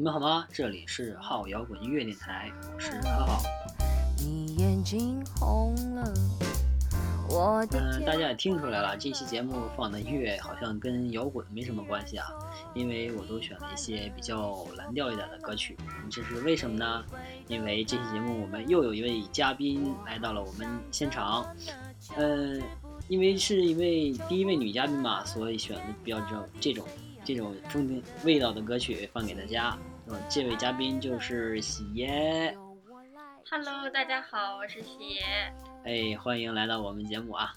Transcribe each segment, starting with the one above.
你们好吗？这里是浩摇滚音乐电台，我是浩浩。你眼睛红了，我的嗯、天大家也听出来了，这期节目放的音乐好像跟摇滚没什么关系啊，因为我都选了一些比较蓝调一点的歌曲。这是为什么呢？因为这期节目我们又有一位嘉宾来到了我们现场，嗯、因为是一位第一位女嘉宾嘛，所以选的比较这种这种这种风情味道的歌曲放给大家。这位嘉宾就是喜爷，Hello，大家好，我是喜爷，哎，欢迎来到我们节目啊。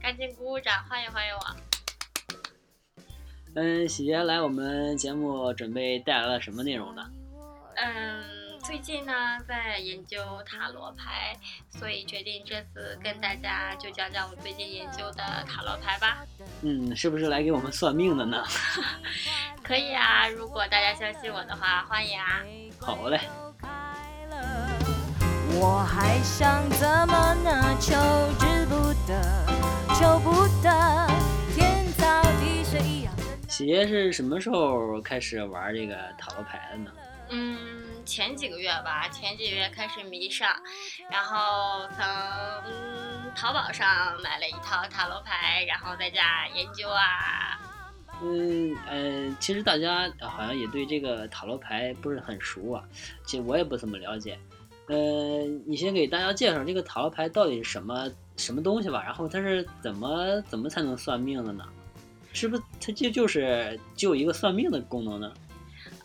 赶紧鼓鼓掌，欢迎欢迎我。嗯，喜爷来我们节目准备带来了什么内容呢？嗯，最近呢在研究塔罗牌，所以决定这次跟大家就讲讲我最近研究的塔罗牌吧。嗯，是不是来给我们算命的呢？可以啊，如果大家相信我的话，欢迎啊。好嘞，我还想怎么呢？求之不得，求不得，天造地设一样的。喜爷是什么时候开始玩这个塔罗牌的呢？嗯，前几个月吧，前几个月开始迷上，然后从嗯淘宝上买了一套塔罗牌，然后在家研究啊。嗯呃，其实大家好像也对这个塔罗牌不是很熟啊，其实我也不怎么了解。呃，你先给大家介绍这个塔罗牌到底是什么什么东西吧，然后它是怎么怎么才能算命的呢？是不是它就就是就有一个算命的功能呢？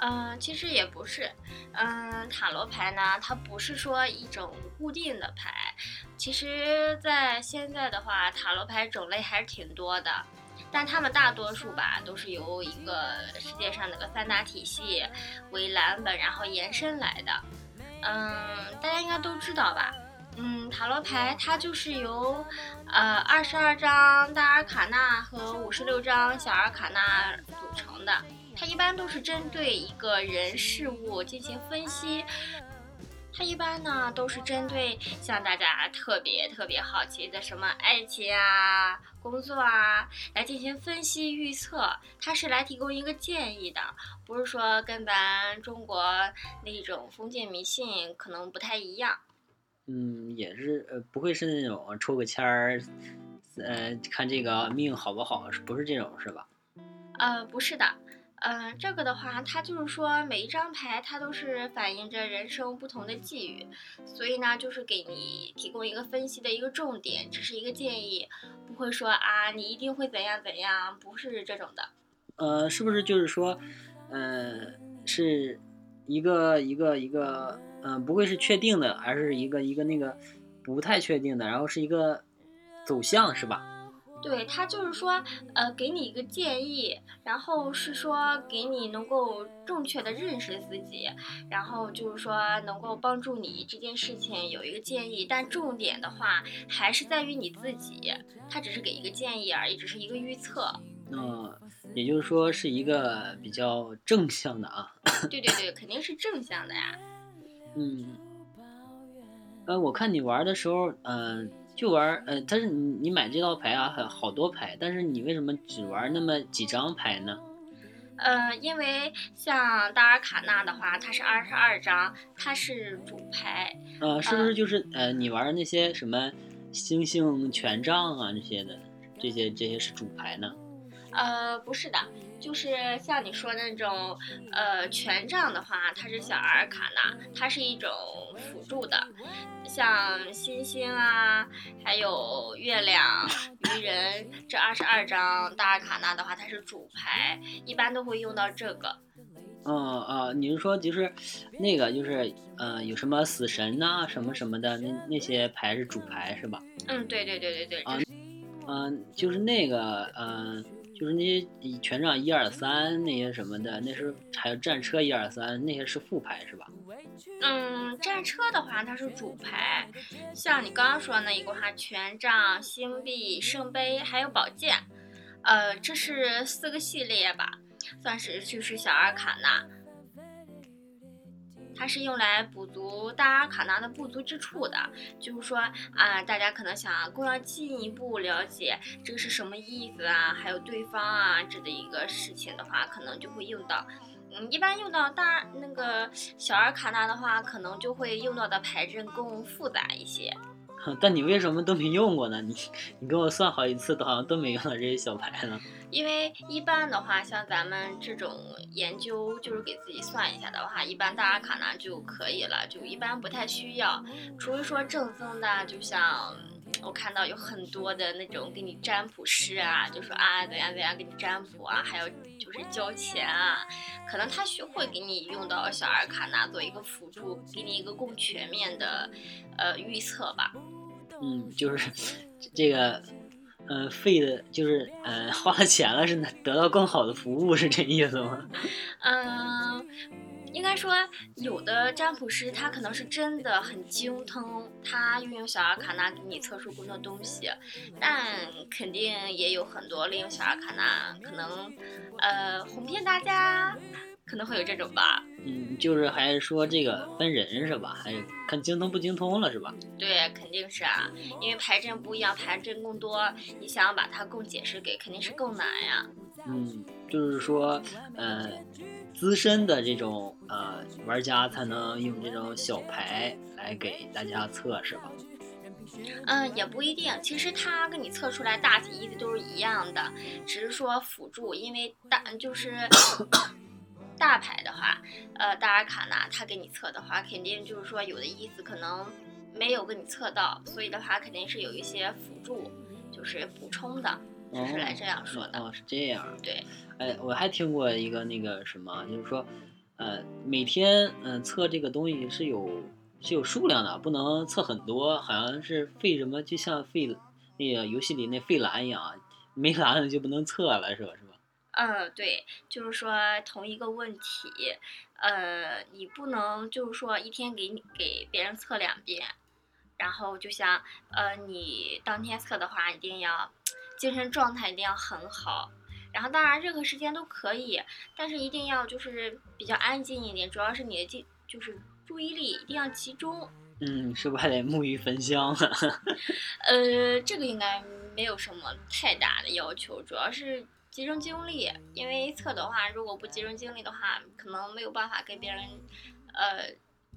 嗯，其实也不是，嗯，塔罗牌呢，它不是说一种固定的牌，其实，在现在的话，塔罗牌种类还是挺多的，但它们大多数吧，都是由一个世界上那个三大体系为蓝本，然后延伸来的。嗯，大家应该都知道吧？嗯，塔罗牌它就是由呃二十二张大阿卡纳和五十六张小阿卡纳组成的。它一般都是针对一个人事物进行分析。它一般呢都是针对像大家特别特别好奇的什么爱情啊、工作啊来进行分析预测。它是来提供一个建议的，不是说跟咱中国那种封建迷信可能不太一样。嗯，也是呃，不会是那种抽个签儿，呃，看这个命好不好，是不是这种是吧？呃，不是的，嗯，这个的话，它就是说每一张牌它都是反映着人生不同的际遇，所以呢，就是给你提供一个分析的一个重点，只是一个建议，不会说啊你一定会怎样怎样，不是这种的。呃，是不是就是说，呃，是一个一个一个，嗯、呃，不会是确定的，而是一个一个那个不太确定的，然后是一个走向是吧？对，他就是说，呃，给你一个建议，然后是说给你能够正确的认识自己，然后就是说能够帮助你这件事情有一个建议，但重点的话还是在于你自己，他只是给一个建议而已，只是一个预测。嗯、也就是说是一个比较正向的啊。对对对，肯定是正向的呀。嗯，呃，我看你玩的时候，嗯、就玩，呃，但是你你买这套牌啊，很好多牌，但是你为什么只玩那么几张牌呢？呃，因为像达尔卡纳的话，它是二十二张，它是主牌。呃，是不是就是呃，你玩那些什么星星权杖啊这些的，这些这些是主牌呢？呃，不是的，就是像你说那种，呃，权杖的话，它是小阿尔卡纳，它是一种辅助的，像星星啊，还有月亮、愚人这二十二张大阿卡纳的话，它是主牌，一般都会用到这个。嗯啊，你是说就是那个就是呃有什么死神呐、什么什么的那那些牌是主牌是吧？嗯，对对对对对，啊嗯、就是那个嗯、呃就是那些以权杖一二三那些什么的，那是还有战车一二三那些是副牌是吧？嗯，战车的话它是主牌，像你刚刚说那一个话，权杖、星币、圣杯还有宝剑，呃，这是四个系列吧，算是就是小二卡纳。它是用来补足大阿卡纳的不足之处的。就是说啊，大家可能想更要进一步了解这个是什么意思啊，还有对方啊这的一个事情的话，可能就会用到。嗯，一般用到大那个小阿卡纳的话，可能就会用到的牌阵更复杂一些。但你为什么都没用过呢？你你给我算好几次，都好像都没用到这些小牌呢。因为一般的话，像咱们这种研究，就是给自己算一下的话，一般大阿卡纳就可以了，就一般不太需要，除非说正宗的，就像。我看到有很多的那种给你占卜师啊，就说啊怎样怎样给你占卜啊，还有就是交钱啊，可能他学会给你用到小阿卡纳做一个辅助，给你一个更全面的呃预测吧。嗯，就是这个，呃，费的，就是呃花了钱了，是得到更好的服务，是这意思吗？嗯。应该说，有的占卜师他可能是真的很精通，他运用小阿卡纳给你测出更多东西，但肯定也有很多利用小阿卡纳可能，呃，哄骗大家，可能会有这种吧。嗯，就是还是说这个分人是吧？还是看精通不精通了是吧？对，肯定是啊，因为牌阵不一样，牌阵更多，你想要把它更解释给，肯定是更难呀。嗯，就是说，呃。资深的这种呃玩家才能用这种小牌来给大家测，是吧？嗯，也不一定。其实他给你测出来大体意思都是一样的，只是说辅助。因为大就是 大牌的话，呃，大尔卡纳他给你测的话，肯定就是说有的意思可能没有给你测到，所以的话肯定是有一些辅助，就是补充的。就是来这样说的哦，是这样。对，哎，我还听过一个那个什么，就是说，呃，每天嗯测这个东西是有是有数量的，不能测很多，好像是费什么，就像费那个游戏里那费蓝一样，没蓝了就不能测了，是吧？是吧？嗯，对，就是说同一个问题，呃，你不能就是说一天给你给别人测两遍，然后就像呃你当天测的话，一定要。精神状态一定要很好，然后当然任何时间都可以，但是一定要就是比较安静一点，主要是你的精就是注意力一定要集中。嗯，是不是还得沐浴焚香？呃，这个应该没有什么太大的要求，主要是集中精力，因为测的话，如果不集中精力的话，可能没有办法跟别人呃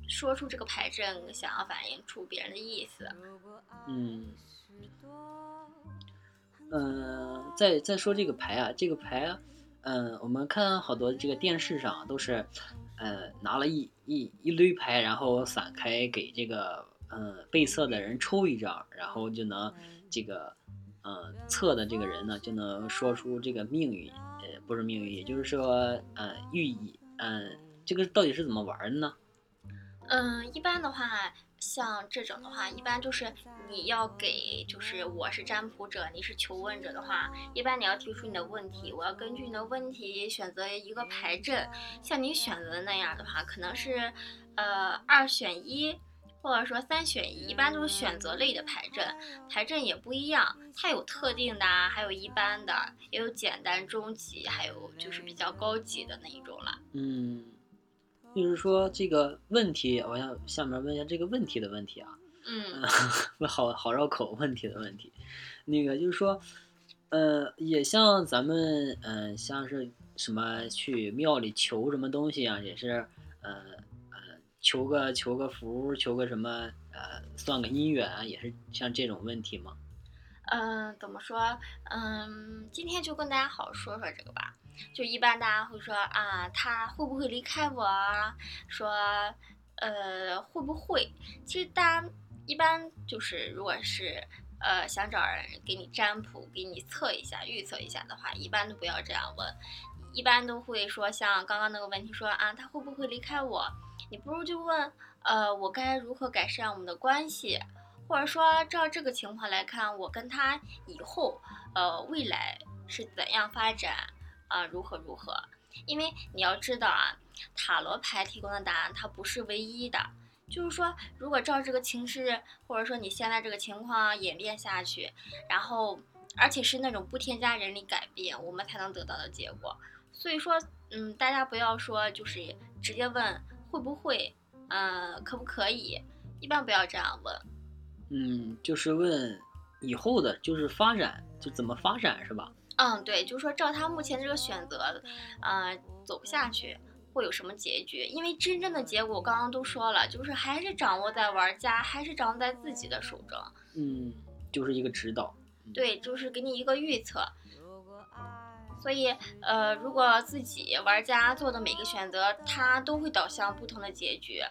说出这个牌阵想要反映出别人的意思。嗯。嗯，再再说这个牌啊，这个牌啊，嗯，我们看好多这个电视上都是，呃，拿了一一一堆牌，然后散开给这个嗯被测的人抽一张，然后就能这个嗯测的这个人呢就能说出这个命运，呃，不是命运，也就是说呃寓意，嗯，这个到底是怎么玩的呢？嗯，一般的话。像这种的话，一般就是你要给，就是我是占卜者，你是求问者的话，一般你要提出你的问题，我要根据你的问题选择一个牌阵。像你选择的那样的话，可能是，呃，二选一，或者说三选一，一般都是选择类的牌阵。牌阵也不一样，它有特定的，还有一般的，也有简单、中级，还有就是比较高级的那一种了。嗯。就是说这个问题，我想下面问一下这个问题的问题啊。嗯，好好绕口，问题的问题。那个就是说，呃，也像咱们，嗯，像是什么去庙里求什么东西啊，也是，呃呃，求个求个福，求个什么，呃，算个姻缘啊，也是像这种问题吗？嗯，怎么说？嗯，今天就跟大家好好说说这个吧。就一般大家会说啊，他会不会离开我？说，呃，会不会？其实大家一般就是，如果是呃想找人给你占卜、给你测一下、预测一下的话，一般都不要这样问，一般都会说像刚刚那个问题说啊，他会不会离开我？你不如就问，呃，我该如何改善我们的关系？或者说照这个情况来看，我跟他以后，呃，未来是怎样发展？啊，如何如何？因为你要知道啊，塔罗牌提供的答案它不是唯一的。就是说，如果照这个情势，或者说你现在这个情况演变下去，然后而且是那种不添加人力改变，我们才能得到的结果。所以说，嗯，大家不要说就是直接问会不会，嗯，可不可以？一般不要这样问。嗯，就是问以后的，就是发展，就怎么发展，是吧？嗯，对，就是说照他目前这个选择，呃，走不下去，会有什么结局，因为真正的结果刚刚都说了，就是还是掌握在玩家，还是掌握在自己的手中。嗯，就是一个指导。对，就是给你一个预测。所以，呃，如果自己玩家做的每个选择，它都会导向不同的结局。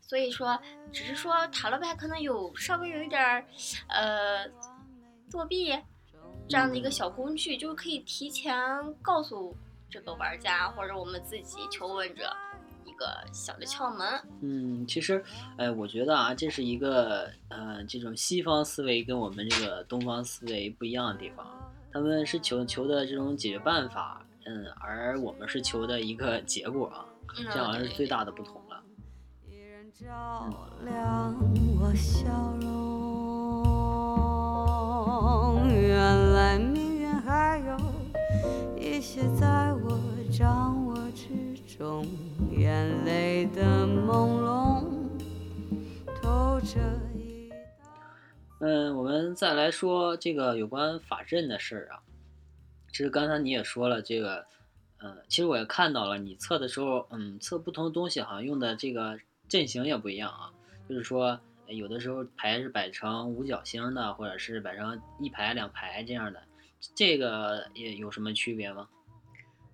所以说，只是说塔罗牌可能有稍微有一点儿，呃，作弊这样的一个小工具，就是可以提前告诉这个玩家或者我们自己求问者一个小的窍门。嗯，其实，哎，我觉得啊，这是一个，呃，这种西方思维跟我们这个东方思维不一样的地方。他们是求求的这种解决办法，嗯，而我们是求的一个结果这好像是最大的不同了。照亮我笑容。原来命运还有一在我掌握之中，眼泪的朦胧透着一嗯，我们再来说这个有关法阵的事儿啊。其实刚才你也说了，这个，呃，其实我也看到了，你测的时候，嗯，测不同的东西好像用的这个阵型也不一样啊。就是说，有的时候牌是摆成五角星的，或者是摆成一排两排这样的，这个也有什么区别吗？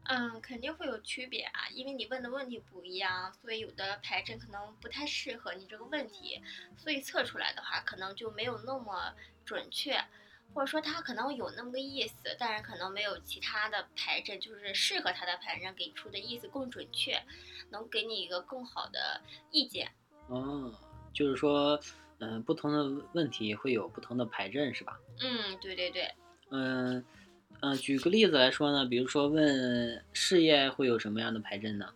嗯，肯定会有区别啊，因为你问的问题不一样，所以有的牌阵可能不太适合你这个问题，所以测出来的话可能就没有那么准确，或者说它可能有那么个意思，但是可能没有其他的牌阵就是适合它的牌阵给出的意思更准确，能给你一个更好的意见。哦，就是说，嗯、不同的问题会有不同的牌阵是吧？嗯，对对对，嗯，嗯，举个例子来说呢，比如说问事业会有什么样的牌阵呢？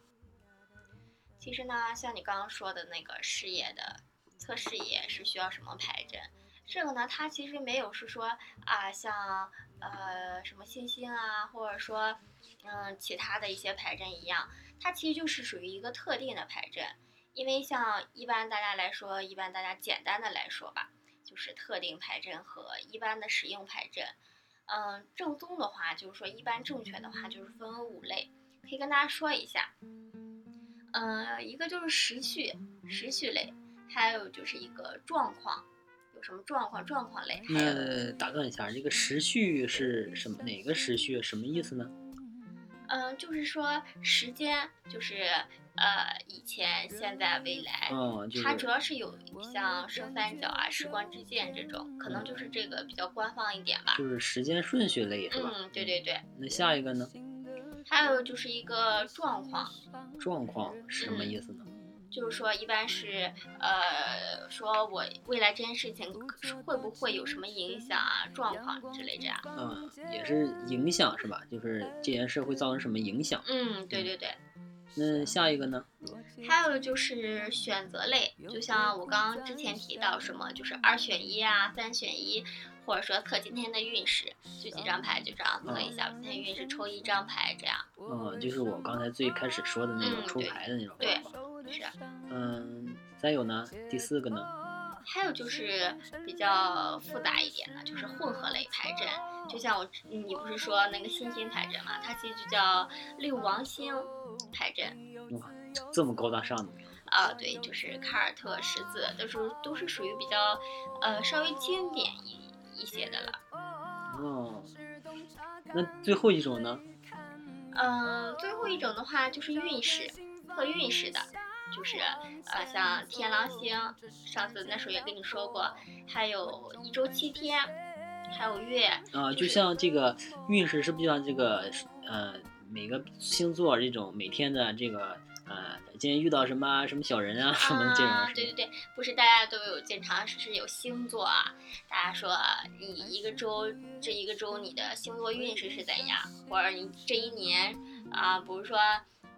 其实呢，像你刚刚说的那个事业的测视野是需要什么牌阵？这个呢，它其实没有是说啊，像呃什么星星啊，或者说嗯其他的一些牌阵一样，它其实就是属于一个特定的牌阵。因为像一般大家来说，一般大家简单的来说吧，就是特定牌阵和一般的使用牌阵。嗯，正宗的话就是说，一般正确的话就是分为五类，可以跟大家说一下。呃，一个就是时序，时序类，还有就是一个状况，有什么状况，状况类，那打断一下，这个时序是什么？哪个时序？什么意思呢？嗯、就是说时间，就是呃以前、现在、未来，它主要是有像升三角啊、时光之箭这种，可能就是这个比较官方一点吧。就是时间顺序类是吧？嗯，对对对，那下一个呢？还有就是一个状况，状况是什么意思呢？就是说一般是呃说我未来这件事情会不会有什么影响啊、状况之类这样。嗯，也是影响是吧？就是这件事会造成什么影响？嗯，对对对。那下一个呢？还有就是选择类，就像我刚刚之前提到什么，就是二选一啊，三选一，或者说测今天的运势，就几张牌就这样测一下，今天运势抽一张牌这样。嗯，就是我刚才最开始说的那种抽牌的那种对方法。是。嗯，再有呢，第四个呢？还有就是比较复杂一点的，就是混合类牌阵，就像我你不是说那个星星牌阵嘛，它其实就叫六王星牌阵。哇，这么高大上的。啊，对，就是凯尔特十字，都是都是属于比较，呃，稍微经典一一些的了。哦，那最后一种呢？嗯，最后一种的话就是运势，和运势的，就是呃像天狼星，上次那时候也跟你说过，还有一周七天，还有月，啊，就就像这个运势是不是就像这个呃每个星座这种每天的这个呃今天遇到什么啊什么小人啊什么这种啊，对对对，不是大家都有经常是有星座啊，大家说你一个周这一个周你的星座运势是怎样，或者你这一年啊，比如说。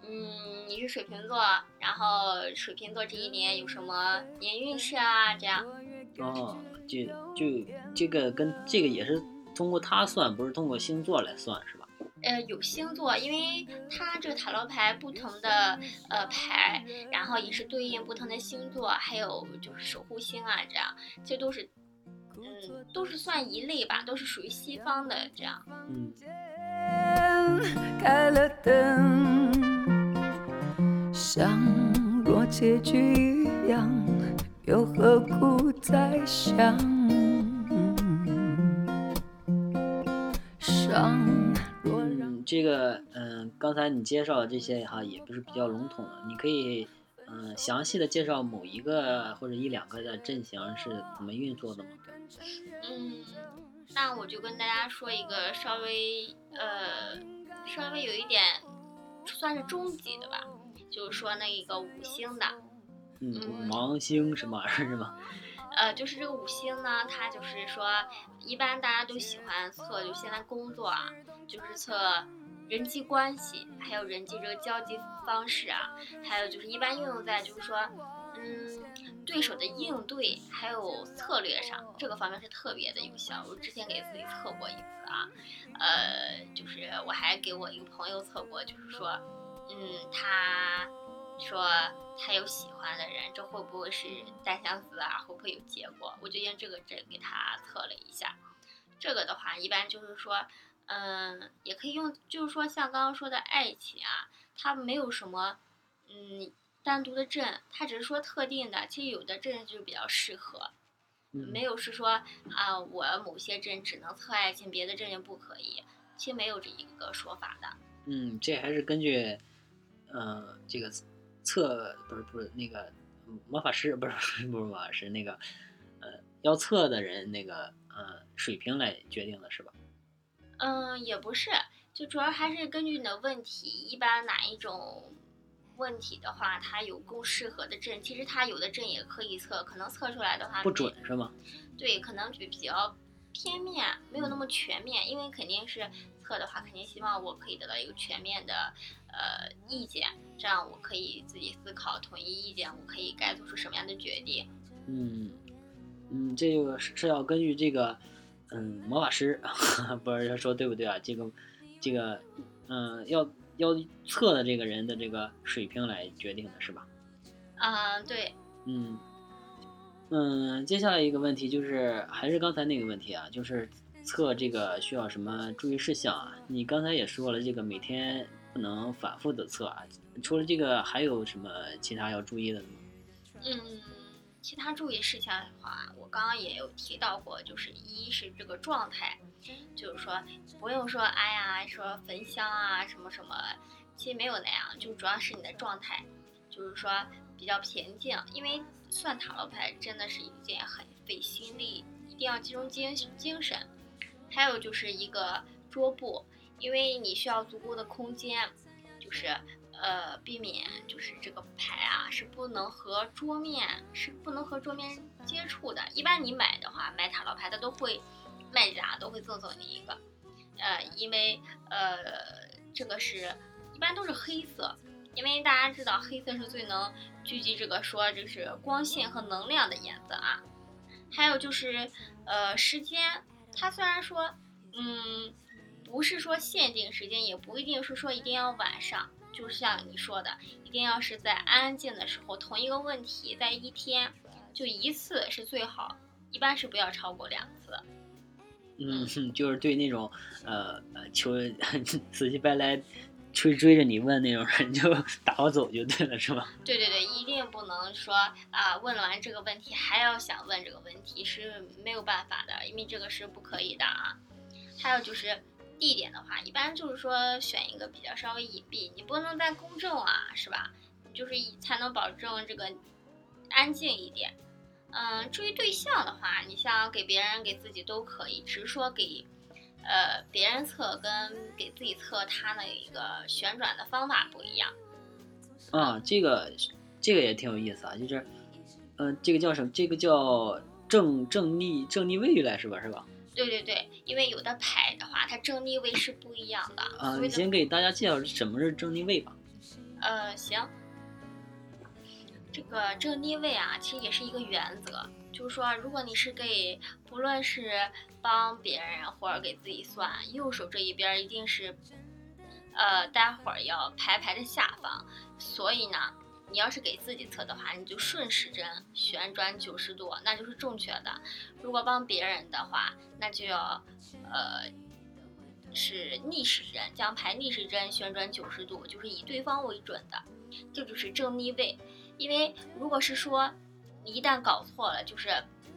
嗯，你是水瓶座，然后水瓶座这一年有什么年运势啊？这样，哦，就就这个跟这个也是通过他算，不是通过星座来算是吧？呃，有星座，因为它这个塔罗牌不同的呃牌，然后也是对应不同的星座，还有就是守护星啊，这样，这都是，嗯，都是算一类吧，都是属于西方的这样。嗯，开了灯，像若结局一样，又何苦再想？伤，这个嗯，刚才你介绍的这些哈，也不是比较笼统的，你可以嗯详细的介绍某一个或者一两个的阵型是怎么运作的吗？嗯，那我就跟大家说一个稍微呃稍微有一点算是中级的吧，就是说那个五星的，嗯，嗯五芒星什么玩意儿是吗？呃，就是这个五星呢，它就是说，一般大家都喜欢测，就现在工作啊，就是测人际关系，还有人际这个交际方式啊，还有就是一般应用在就是说，嗯，对手的应对还有策略上，这个方面是特别的有效。我之前给自己测过一次啊，呃，就是我还给我一个朋友测过，就是说，嗯，他说他有喜欢的人，这会不会是单相思啊？会不会有结果？我就用这个针给他测了一下。这个的话，一般就是说，嗯，也可以用，就是说像刚刚说的爱情啊，它没有什么，嗯，单独的阵，它只是说特定的。其实有的阵就比较适合，嗯没有是说啊，我某些阵只能测爱情，别的阵就不可以。其实没有这一个说法的。嗯，这还是根据呃这个测不是不是那个魔法师不是不是魔法师那个呃要测的人那个呃水平来决定的是吧？嗯，也不是，就主要还是根据你的问题，一般哪一种问题的话，它有更适合的阵。其实它有的阵也可以测，可能测出来的话不准是吗？对，可能就比较偏面，没有那么全面。因为肯定是测的话，肯定希望我可以得到一个全面的呃意见，这样我可以自己思考，统一意见，我可以该做出什么样的决定。嗯嗯，这个是是要根据这个嗯魔法师 不知道说对不对啊？这个这个嗯要要测的这个人的这个水平来决定的是吧？嗯，对，嗯，嗯，接下来一个问题就是，还是刚才那个问题啊，就是测这个需要什么注意事项啊？你刚才也说了，这个每天不能反复的测啊。除了这个，还有什么其他要注意的吗？嗯，其他注意事项的话，我刚刚也有提到过，就是一是这个状态，就是说不用说哎呀说焚香啊什么什么，其实没有那样，就主要是你的状态，就是说比较平静，因为算塔罗牌真的是一件很费心力，一定要集中精精神。还有就是一个桌布，因为你需要足够的空间，就是呃避免就是这个牌啊是不能和桌面是不能和桌面接触的。一般你买的话，买塔罗牌它都会卖家都会赠送你一个，呃，因为呃这个是一般都是黑色，因为大家知道黑色是最能聚集这个说就是光线和能量的颜色啊。还有就是呃时间，它虽然说嗯不是说限定时间，也不一定是说一定要晚上，就像你说的，一定要是在安静的时候，同一个问题在一天就一次是最好，一般是不要超过两次。嗯，就是对那种呃呃求 死乞白赖追追着你问那种人，就打发走就对了，是吧？对对对，一定不能说啊，问完这个问题还要想问这个问题是没有办法的，因为这个是不可以的啊。还有就是地点的话，一般就是说选一个比较稍微隐蔽，你不能在公众啊，是吧？就是才能保证这个安静一点。嗯，至于对象的话，你像给别人、给自己都可以，只是说给呃别人测跟给自己测，它的一个旋转的方法不一样。啊，这个这个也挺有意思啊，就是嗯、呃这个叫什么？这个叫正正逆正逆位来是吧？是吧？对对对，因为有的牌的话，它正逆位是不一样的。啊，你先给大家介绍什么是正逆位吧。呃，行。这个正逆位啊，其实也是一个原则，就是说，如果你是给不论是帮别人或者给自己算，右手这一边一定是，呃，待会儿要排排的下方，所以呢，你要是给自己测的话，你就顺时针旋转九十度，那就是正确的。如果帮别人的话，那就要，呃，是逆时针，将牌逆时针旋转九十度，就是以对方为准的。这就是正逆位。因为如果是说你一旦搞错了，就是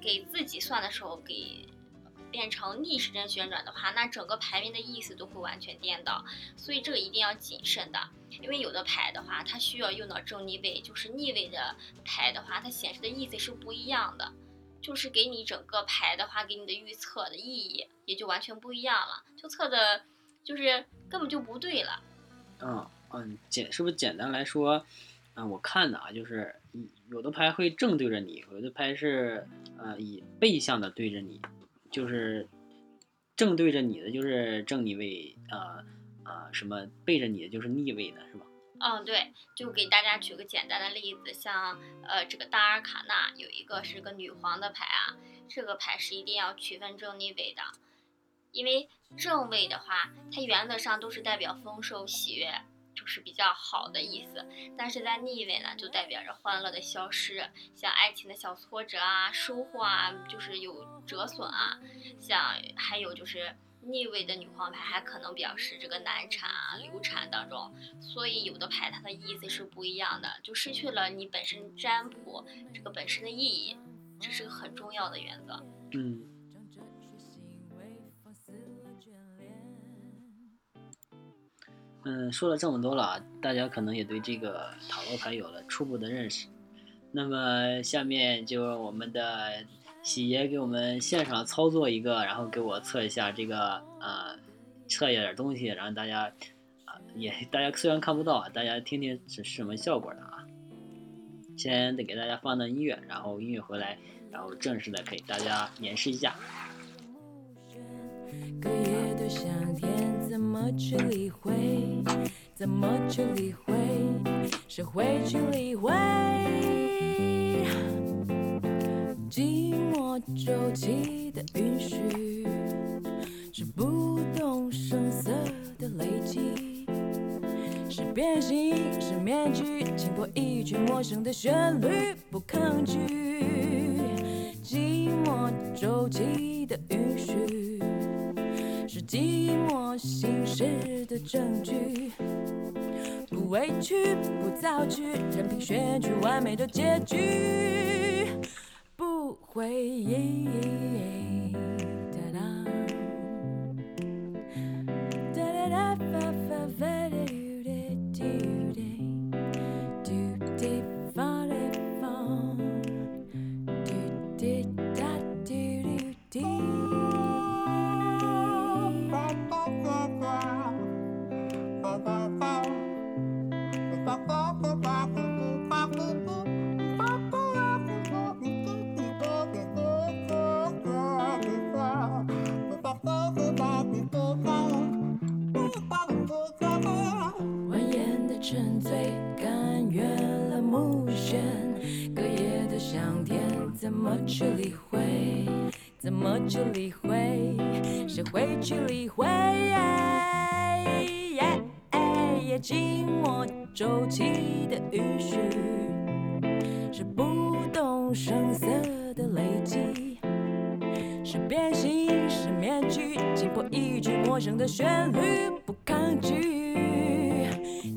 给自己算的时候给变成逆时针旋转的话，那整个牌面的意思都会完全颠倒。所以这个一定要谨慎的，因为有的牌的话，它需要用到正逆位，就是逆位的牌的话，它显示的意思是不一样的。就是给你整个牌的话，给你的预测的意义也就完全不一样了，就测的，就是根本就不对了。嗯嗯，简是不是简单来说，嗯，我看的啊，就是有的牌会正对着你，有的牌是呃以背向的对着你，就是正对着你的就是正逆位，呃呃什么背着你的就是逆位的，是吧？嗯，对，就给大家举个简单的例子，像呃这个大阿尔卡纳有一个是个女皇的牌啊，这个牌是一定要区分正逆位的，因为正位的话，它原则上都是代表丰收喜悦，是比较好的意思，但是在逆位呢，就代表着欢乐的消失，像爱情的小挫折啊，收获啊，就是有折损啊，像还有就是。逆位的女皇牌还可能表示这个难产啊、流产当中，所以有的牌它的意思是不一样的，就失去了你本身占卜这个本身的意义，这是个很重要的原则。嗯。嗯，说了这么多了，大家可能也对这个塔罗牌有了初步的认识。那么下面就我们的。喜爷给我们现场操作一个，然后给我测一下这个啊，测一点东西，然后大家啊也大家虽然看不到啊，大家听听是什么效果的啊。先得给大家放段音乐，然后音乐回来，然后正式的给大家演示一下。怎么去理会？谁会去理会寂寞周期的允许，是不动声色的累积，是变形，是面具，轻破一曲陌生的旋律，不抗拒。寂寞周期的允许，是寂寞心事的证据，委屈，不造句，任凭选取完美的结局。允许，是不动声色的累积，是变形，是面具，击破一句陌生的旋律，不抗拒。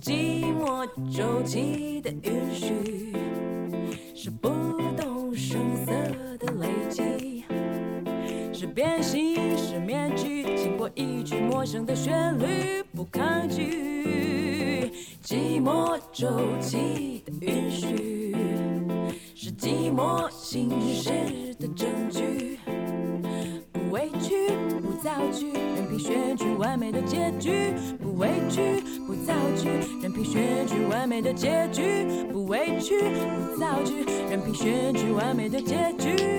寂寞周期的允许，是不动声色的累积。是变形，是面具，经过一句陌生的旋律，美的结局。不委屈，不造句，任凭选取完美的结局。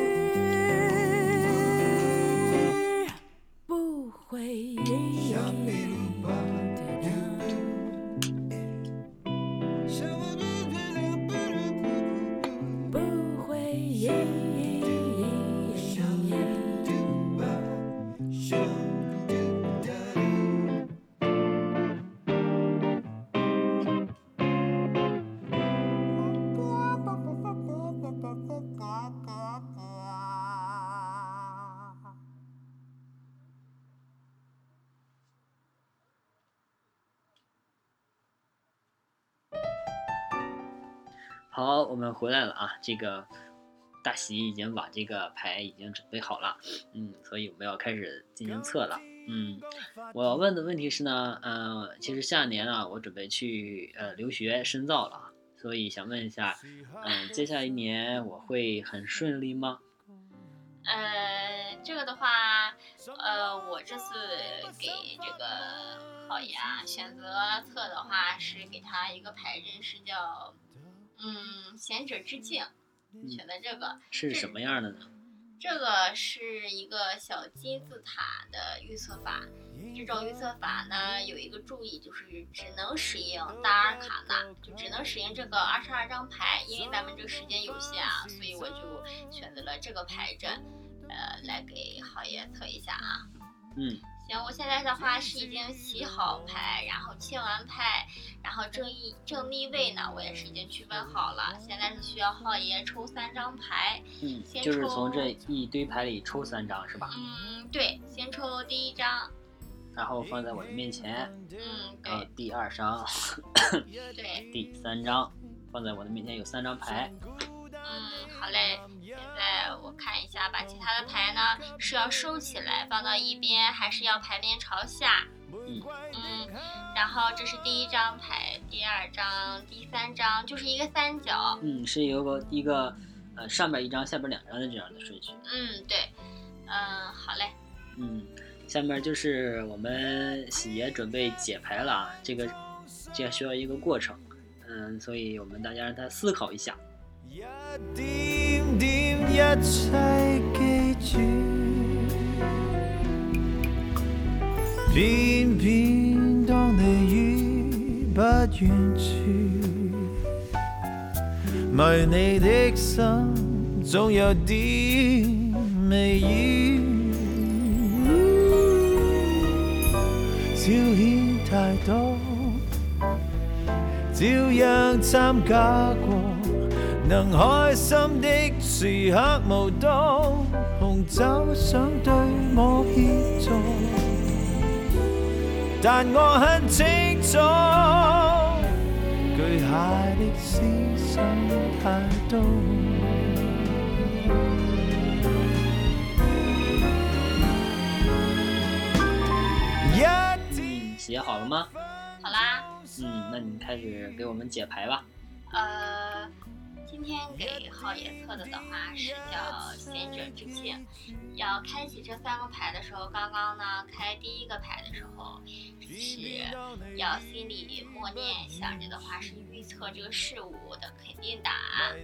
好，我们回来了啊，这个大喜已经把这个牌已经准备好了，嗯，所以我们要开始进行测了。嗯，我问的问题是呢，呃，其实下年啊，我准备去呃留学深造了，所以想问一下，嗯、接下来一年我会很顺利吗？呃，这个的话，呃，我这次给这个浩爷啊选择测的话，是给他一个牌阵，是叫嗯贤者之境，选的这个。是什么样的呢？这个是一个小金字塔的预测法，这种预测法呢有一个注意，就是只能使用大阿尔卡纳，就只能使用这个二十二张牌，因为咱们这个时间有限啊，所以我就选择了这个牌阵，呃，来给浩爷测一下啊。嗯，行，我现在的话是已经洗好牌，然后切完牌，然后正义正逆位呢，我也是已经区分好了。现在是需要浩爷抽三张牌，嗯，先就是抽从这一堆牌里抽三张是吧？嗯，对，先抽第一张，然后放在我的面前，嗯，然后对。第二张、对，第三张放在我的面前有三张牌，嗯，好嘞。现在我看一下，把其他的牌呢是要收起来放到一边，还是要牌面朝下？嗯嗯，然后这是第一张牌，第二张、第三张，就是一个三角。嗯，是有个一个呃上边一张，下边两张的这样的顺序。嗯，对，嗯，好嘞。嗯，下面就是我们喜爷准备解牌了啊，这个这需要一个过程，嗯，所以我们大家让他思考一下。一點點一切記住，偏偏當你於不遠處，迷你的心總有啲微雨，消遣太多，照樣參加過。能開心的時刻無多，紅酒想對我協助，但我很清楚，巨蟹的思想太多。一嗯，写好了吗？好啦，嗯，那你开始给我们解牌吧。呃，今天给浩爷测的的话是叫贤者之境。要开启这三个牌的时候，刚刚呢开第一个牌的时候是要心里默念想着的话是预测这个事物的肯定答案，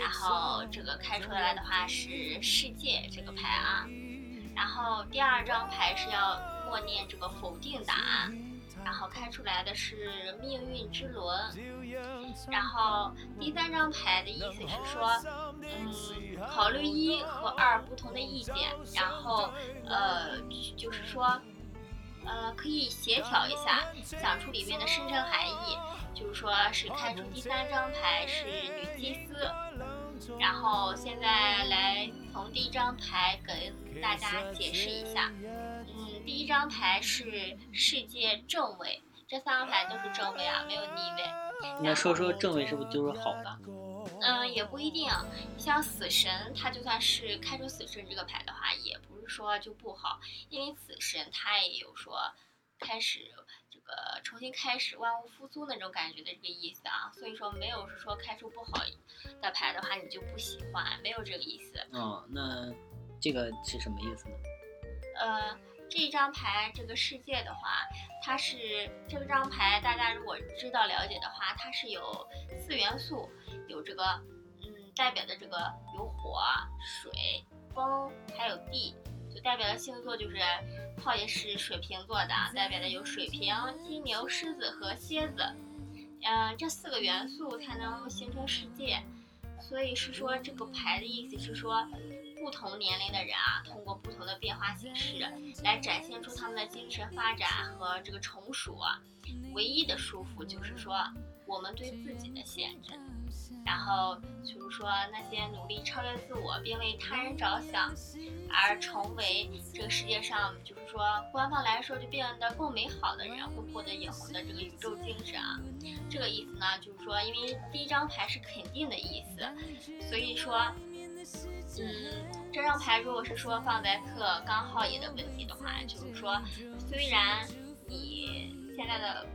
然后这个开出来的话是世界这个牌啊，然后第二张牌是要默念这个否定答案。然后开出来的是命运之轮，然后第三张牌的意思是说，嗯，考虑一和二不同的意见，然后呃，就是说，呃，可以协调一下，想出里面的深层含义。就是说是开出第三张牌是女祭司，然后现在来从第一张牌给大家解释一下。嗯，第一张牌是世界正位，这三个牌都是正位啊，没有逆位。那说说正位是不是就是好的？嗯，也不一定。像死神，它就算是开出死神这个牌的话，也不是说就不好，因为死神它也有说开始这个重新开始万物复苏那种感觉的这个意思啊。所以说没有是说开出不好的牌的话你就不喜欢，没有这个意思。嗯，那这个是什么意思呢？呃，这一张牌这个世界的话，它是这张牌，大家如果知道了解的话，它是有四元素，有这个嗯代表的这个有火、水、风，还有地，就代表的星座就是浩爷是水瓶座的，代表的有水瓶、金牛、狮子和蝎子，嗯、这四个元素才能形成世界。所以是说这个牌的意思是说，不同年龄的人啊，通过不同的变化形式来展现出他们的精神发展和这个成熟啊。唯一的束缚就是说，我们对自己的限制，然后就是说那些努力超越自我并为他人着想，而成为这个世界上就是说官方来说就变得更美好的人，会获得永恒的这个宇宙精神啊。这个意思呢，就是说因为第一张牌是肯定的意思，所以说。嗯，这张牌如果是说放在特刚好野的问题的话，就是说，虽然你现在的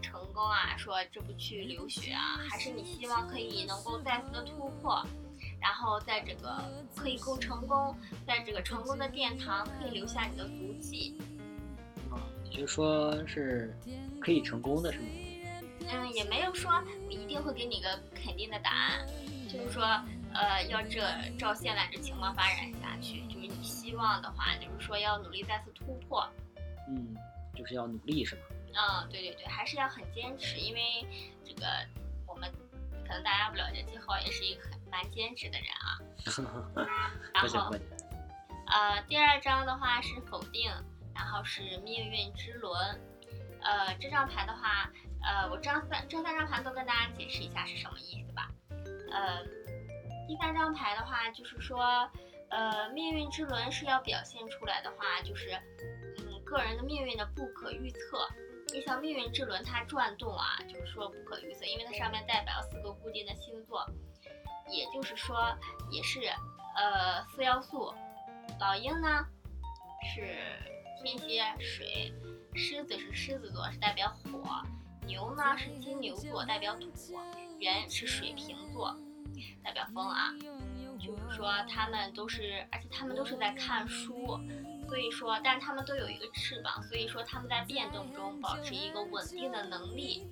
成功啊，说这不去留学啊，还是你希望可以能够再次的突破，然后在这个可以够成功，在这个成功的殿堂可以留下你的足迹。啊，也就是说是可以成功的，是吗？嗯，也没有说我一定会给你个肯定的答案，就是说。呃，要这照现在这情况发展下去，就是你希望的话，就是说要努力再次突破。嗯，就是要努力是吗？嗯，对对对，还是要很坚持，因为这个我们可能大家不了解，季浩也是一个很蛮坚持的人啊。然后，呃，第二张的话是否定，然后是命运之轮。呃，这张牌的话，呃，我这三这三张牌都跟大家解释一下是什么意思吧。呃。第三张牌的话，就是说，呃，命运之轮是要表现出来的话，就是，嗯，个人的命运的不可预测。你像命运之轮它转动啊，就是说不可预测，因为它上面代表四个固定的星座，也就是说，也是，呃，四要素。老鹰呢是天蝎水，狮子是狮子座，是代表火，牛呢是金牛座，代表土，人是水瓶座。代表风啊，就是说他们都是，而且他们都是在看书，所以说，但他们都有一个翅膀，所以说他们在变动中保持一个稳定的能力。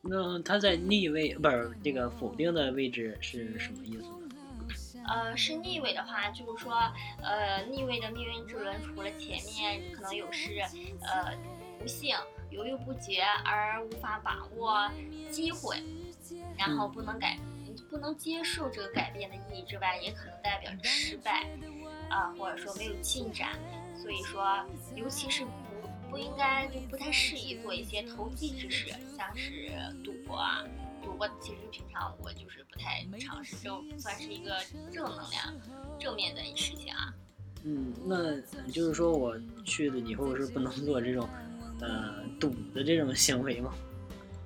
那他在逆位，不是这个否定的位置是什么意思呢？呃，是逆位的话，就是说，呃，逆位的命运之轮除了前面可能有是，呃，不幸、犹豫不决而无法把握机会，然后不能改。不能接受这个改变的意义之外，也可能代表着失败，啊，或者说没有进展。所以说，尤其是不不应该就不太适宜做一些投机之事，像是赌博啊。赌博其实平常我就是不太尝试，就算是一个正能量、正面的事情啊。嗯，那就是说我去了以后是不能做这种，呃，赌的这种行为吗？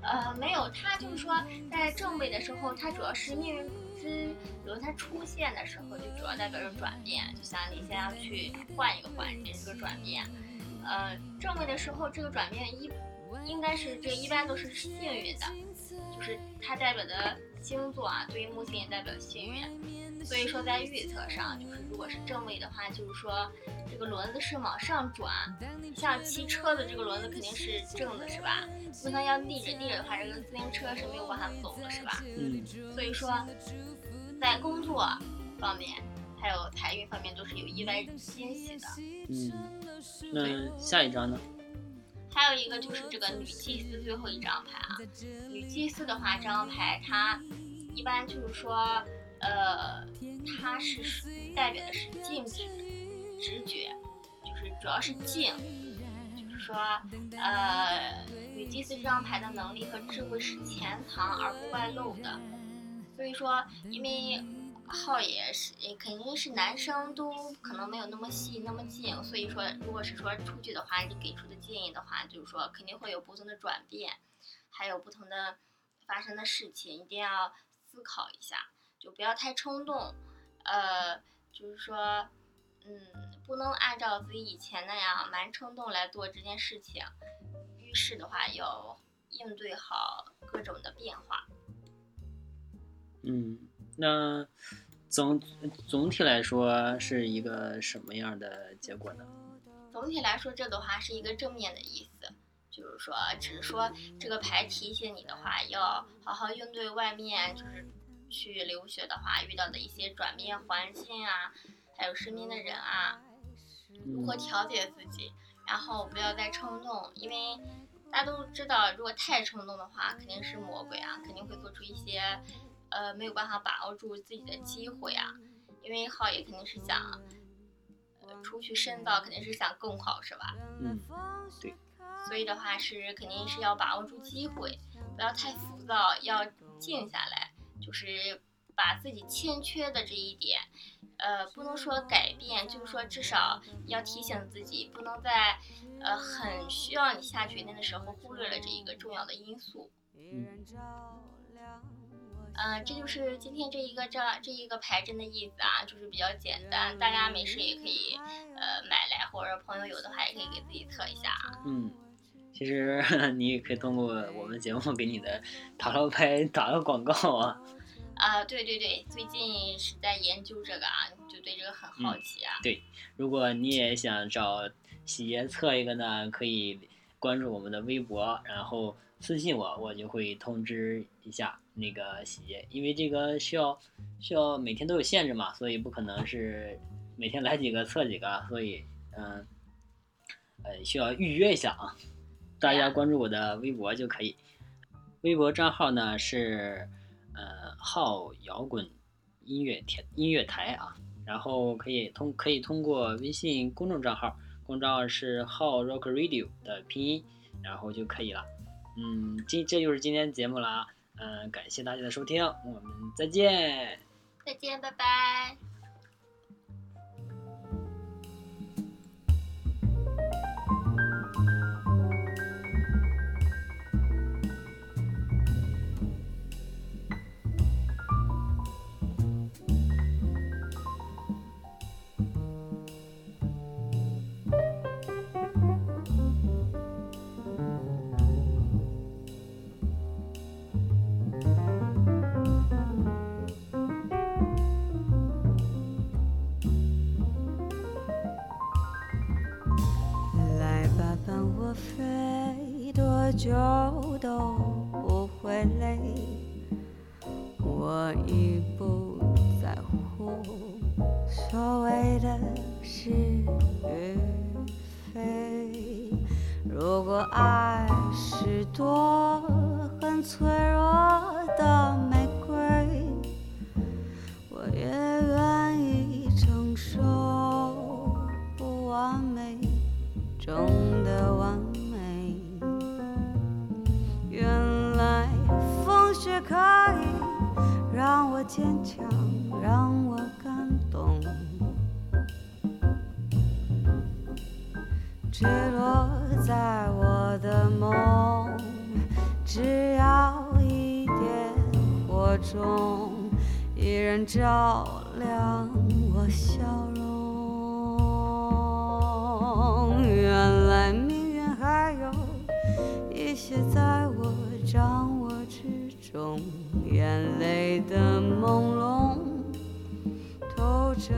呃，没有，他就是说，在正位的时候，它主要是命运之轮，它出现的时候，就主要代表着转变，就像你先要去换一个环境，这个转变。呃，正位的时候，这个转变一应该是这一般都是幸运的，就是它代表的星座啊，对于木星也代表幸运。所以说，在预测上，就是如果是正位的话，就是说这个轮子是往上转，像骑车的这个轮子肯定是正的，是吧？不能要逆着，逆着的话，这个自行车是没有办法走的，是吧？嗯。所以说，在工作方面，还有财运方面，都是有意外惊喜的。嗯。那下一张呢？还有一个就是这个女祭司最后一张牌啊。女祭司的话，这张牌它一般就是说。呃，它是代表的是静止、直觉，就是主要是静，就是说，呃，女祭司这张牌的能力和智慧是潜藏而不外露的，所以说，因为浩也是肯定是男生都可能没有那么细那么静，所以说，如果是说出去的话，你给出的建议的话，就是说肯定会有不同的转变，还有不同的发生的事情，一定要思考一下。就不要太冲动，呃，就是说，嗯，不能按照自己以前那样蛮冲动来做这件事情。遇事的话要应对好各种的变化。嗯，那总总体来说是一个什么样的结果呢？总体来说，这的话是一个正面的意思，就是说，只是说这个牌提醒你的话，要好好应对外面就是。去留学的话，遇到的一些转变环境啊，还有身边的人啊，如何调节自己，然后不要再冲动，因为大家都知道，如果太冲动的话，肯定是魔鬼啊，肯定会做出一些，呃，没有办法把握住自己的机会啊。因为浩爷肯定是想，呃，出去深造，肯定是想更好，是吧？嗯，对。所以的话是肯定是要把握住机会，不要太浮躁，要静下来，就是把自己欠缺的这一点，呃，不能说改变，就是说至少要提醒自己，不能在呃很需要你下决定的时候忽略了这一个重要的因素。嗯，这就是今天这一个这这一个牌阵的意思啊，就是比较简单，大家没事也可以呃买来，或者朋友有的话也可以给自己测一下。嗯，其实 你也可以通过我们节目给你的塔罗牌打个广告啊。啊，对对对，最近是在研究这个啊，就对这个很好奇啊。对，如果你也想找喜爷测一个呢，可以关注我们的微博，然后私信我，我就会通知一下那个喜爷，因为这个需要需要每天都有限制嘛，所以不可能是每天来几个测几个，所以嗯呃需要预约一下啊。大家关注我的微博就可以，微博账号呢是呃号摇滚音乐台音乐台啊，然后可以通可以通过微信公众账号，公众账号是号 Rock Radio 的拼音，然后就可以了。嗯，今这就是今天节目了啊，嗯，感谢大家的收听，我们再见。再见，拜拜。久都不会累。我已不在乎所谓的是与非。如果爱是多很脆弱的坚强，让我感动。坠落在我的梦，只要一点火种，依然照亮我笑容。原来命运还有一些在我掌握之中，眼泪的朦胧，透着